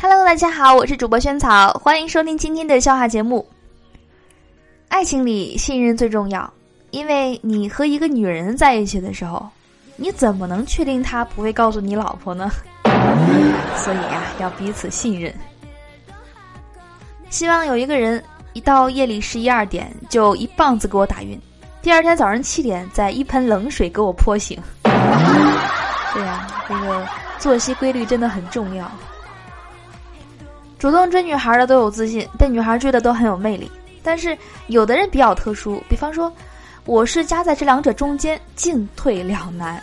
Hello，大家好，我是主播萱草，欢迎收听今天的笑话节目。爱情里信任最重要，因为你和一个女人在一起的时候，你怎么能确定她不会告诉你老婆呢？所以呀，要彼此信任。希望有一个人一到夜里十一二点就一棒子给我打晕，第二天早上七点再一盆冷水给我泼醒。对呀，这个作息规律真的很重要。主动追女孩的都有自信，被女孩追的都很有魅力。但是有的人比较特殊，比方说，我是夹在这两者中间，进退两难。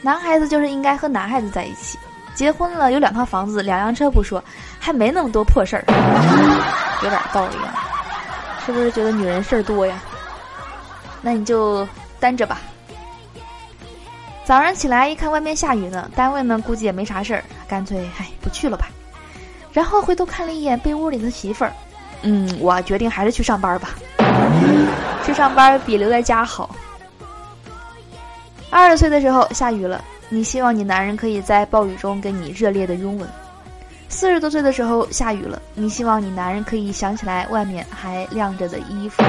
男孩子就是应该和男孩子在一起，结婚了有两套房子、两辆车不说，还没那么多破事儿，有点道理啊？是不是觉得女人事儿多呀？那你就单着吧。早上起来一看外面下雨呢，单位呢估计也没啥事儿，干脆唉不去了吧。然后回头看了一眼被窝里的媳妇儿，嗯，我决定还是去上班吧。去上班比留在家好。二十岁的时候下雨了，你希望你男人可以在暴雨中跟你热烈的拥吻；四十多岁的时候下雨了，你希望你男人可以想起来外面还晾着的衣服。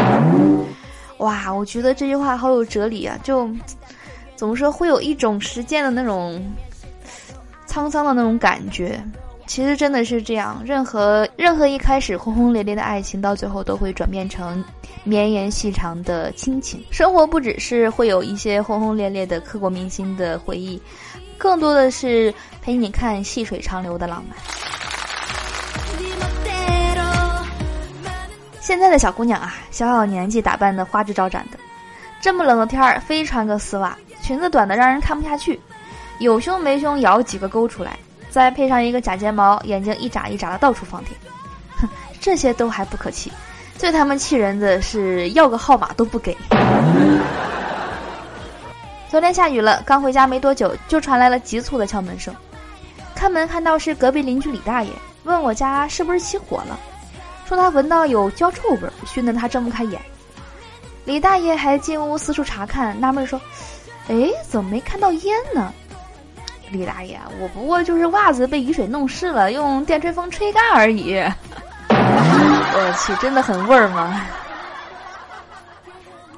哇，我觉得这句话好有哲理啊！就。怎么说会有一种时间的那种沧桑的那种感觉？其实真的是这样，任何任何一开始轰轰烈烈的爱情，到最后都会转变成绵延细长的亲情。生活不只是会有一些轰轰烈烈的刻骨铭心的回忆，更多的是陪你看细水长流的浪漫。现在的小姑娘啊，小小年纪打扮的花枝招展的，这么冷的天儿，非穿个丝袜。裙子短的让人看不下去，有胸没胸咬几个勾出来，再配上一个假睫毛，眼睛一眨一眨的到处放电，哼，这些都还不可气，最他妈气人的是要个号码都不给。昨天下雨了，刚回家没多久，就传来了急促的敲门声。开门看到是隔壁邻居李大爷，问我家是不是起火了，说他闻到有焦臭味，熏得他睁不开眼。李大爷还进屋四处查看，纳闷说。哎，怎么没看到烟呢？李大爷，我不过就是袜子被雨水弄湿了，用电吹风吹干而已。我去，真的很味儿吗？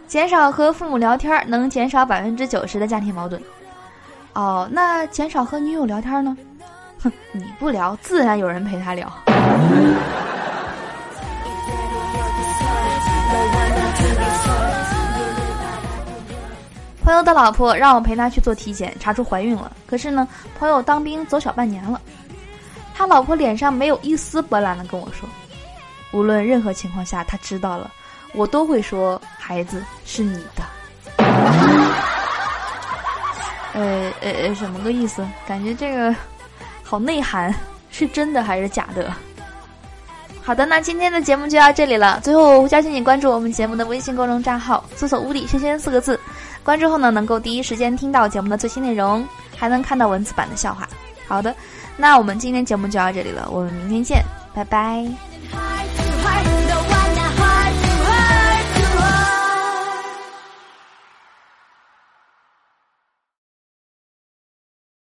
减少和父母聊天能减少百分之九十的家庭矛盾。哦，那减少和女友聊天呢？哼，你不聊，自然有人陪他聊。朋友的老婆让我陪他去做体检，查出怀孕了。可是呢，朋友当兵走小半年了，他老婆脸上没有一丝波澜的跟我说：“无论任何情况下，他知道了，我都会说孩子是你的。”呃呃呃，什么个意思？感觉这个好内涵，是真的还是假的？好的，那今天的节目就到这里了。最后邀请你关注我们节目的微信公众账号，搜索“无底轩轩”四个字。关注后呢，能够第一时间听到节目的最新内容，还能看到文字版的笑话。好的，那我们今天节目就到这里了，我们明天见，拜拜。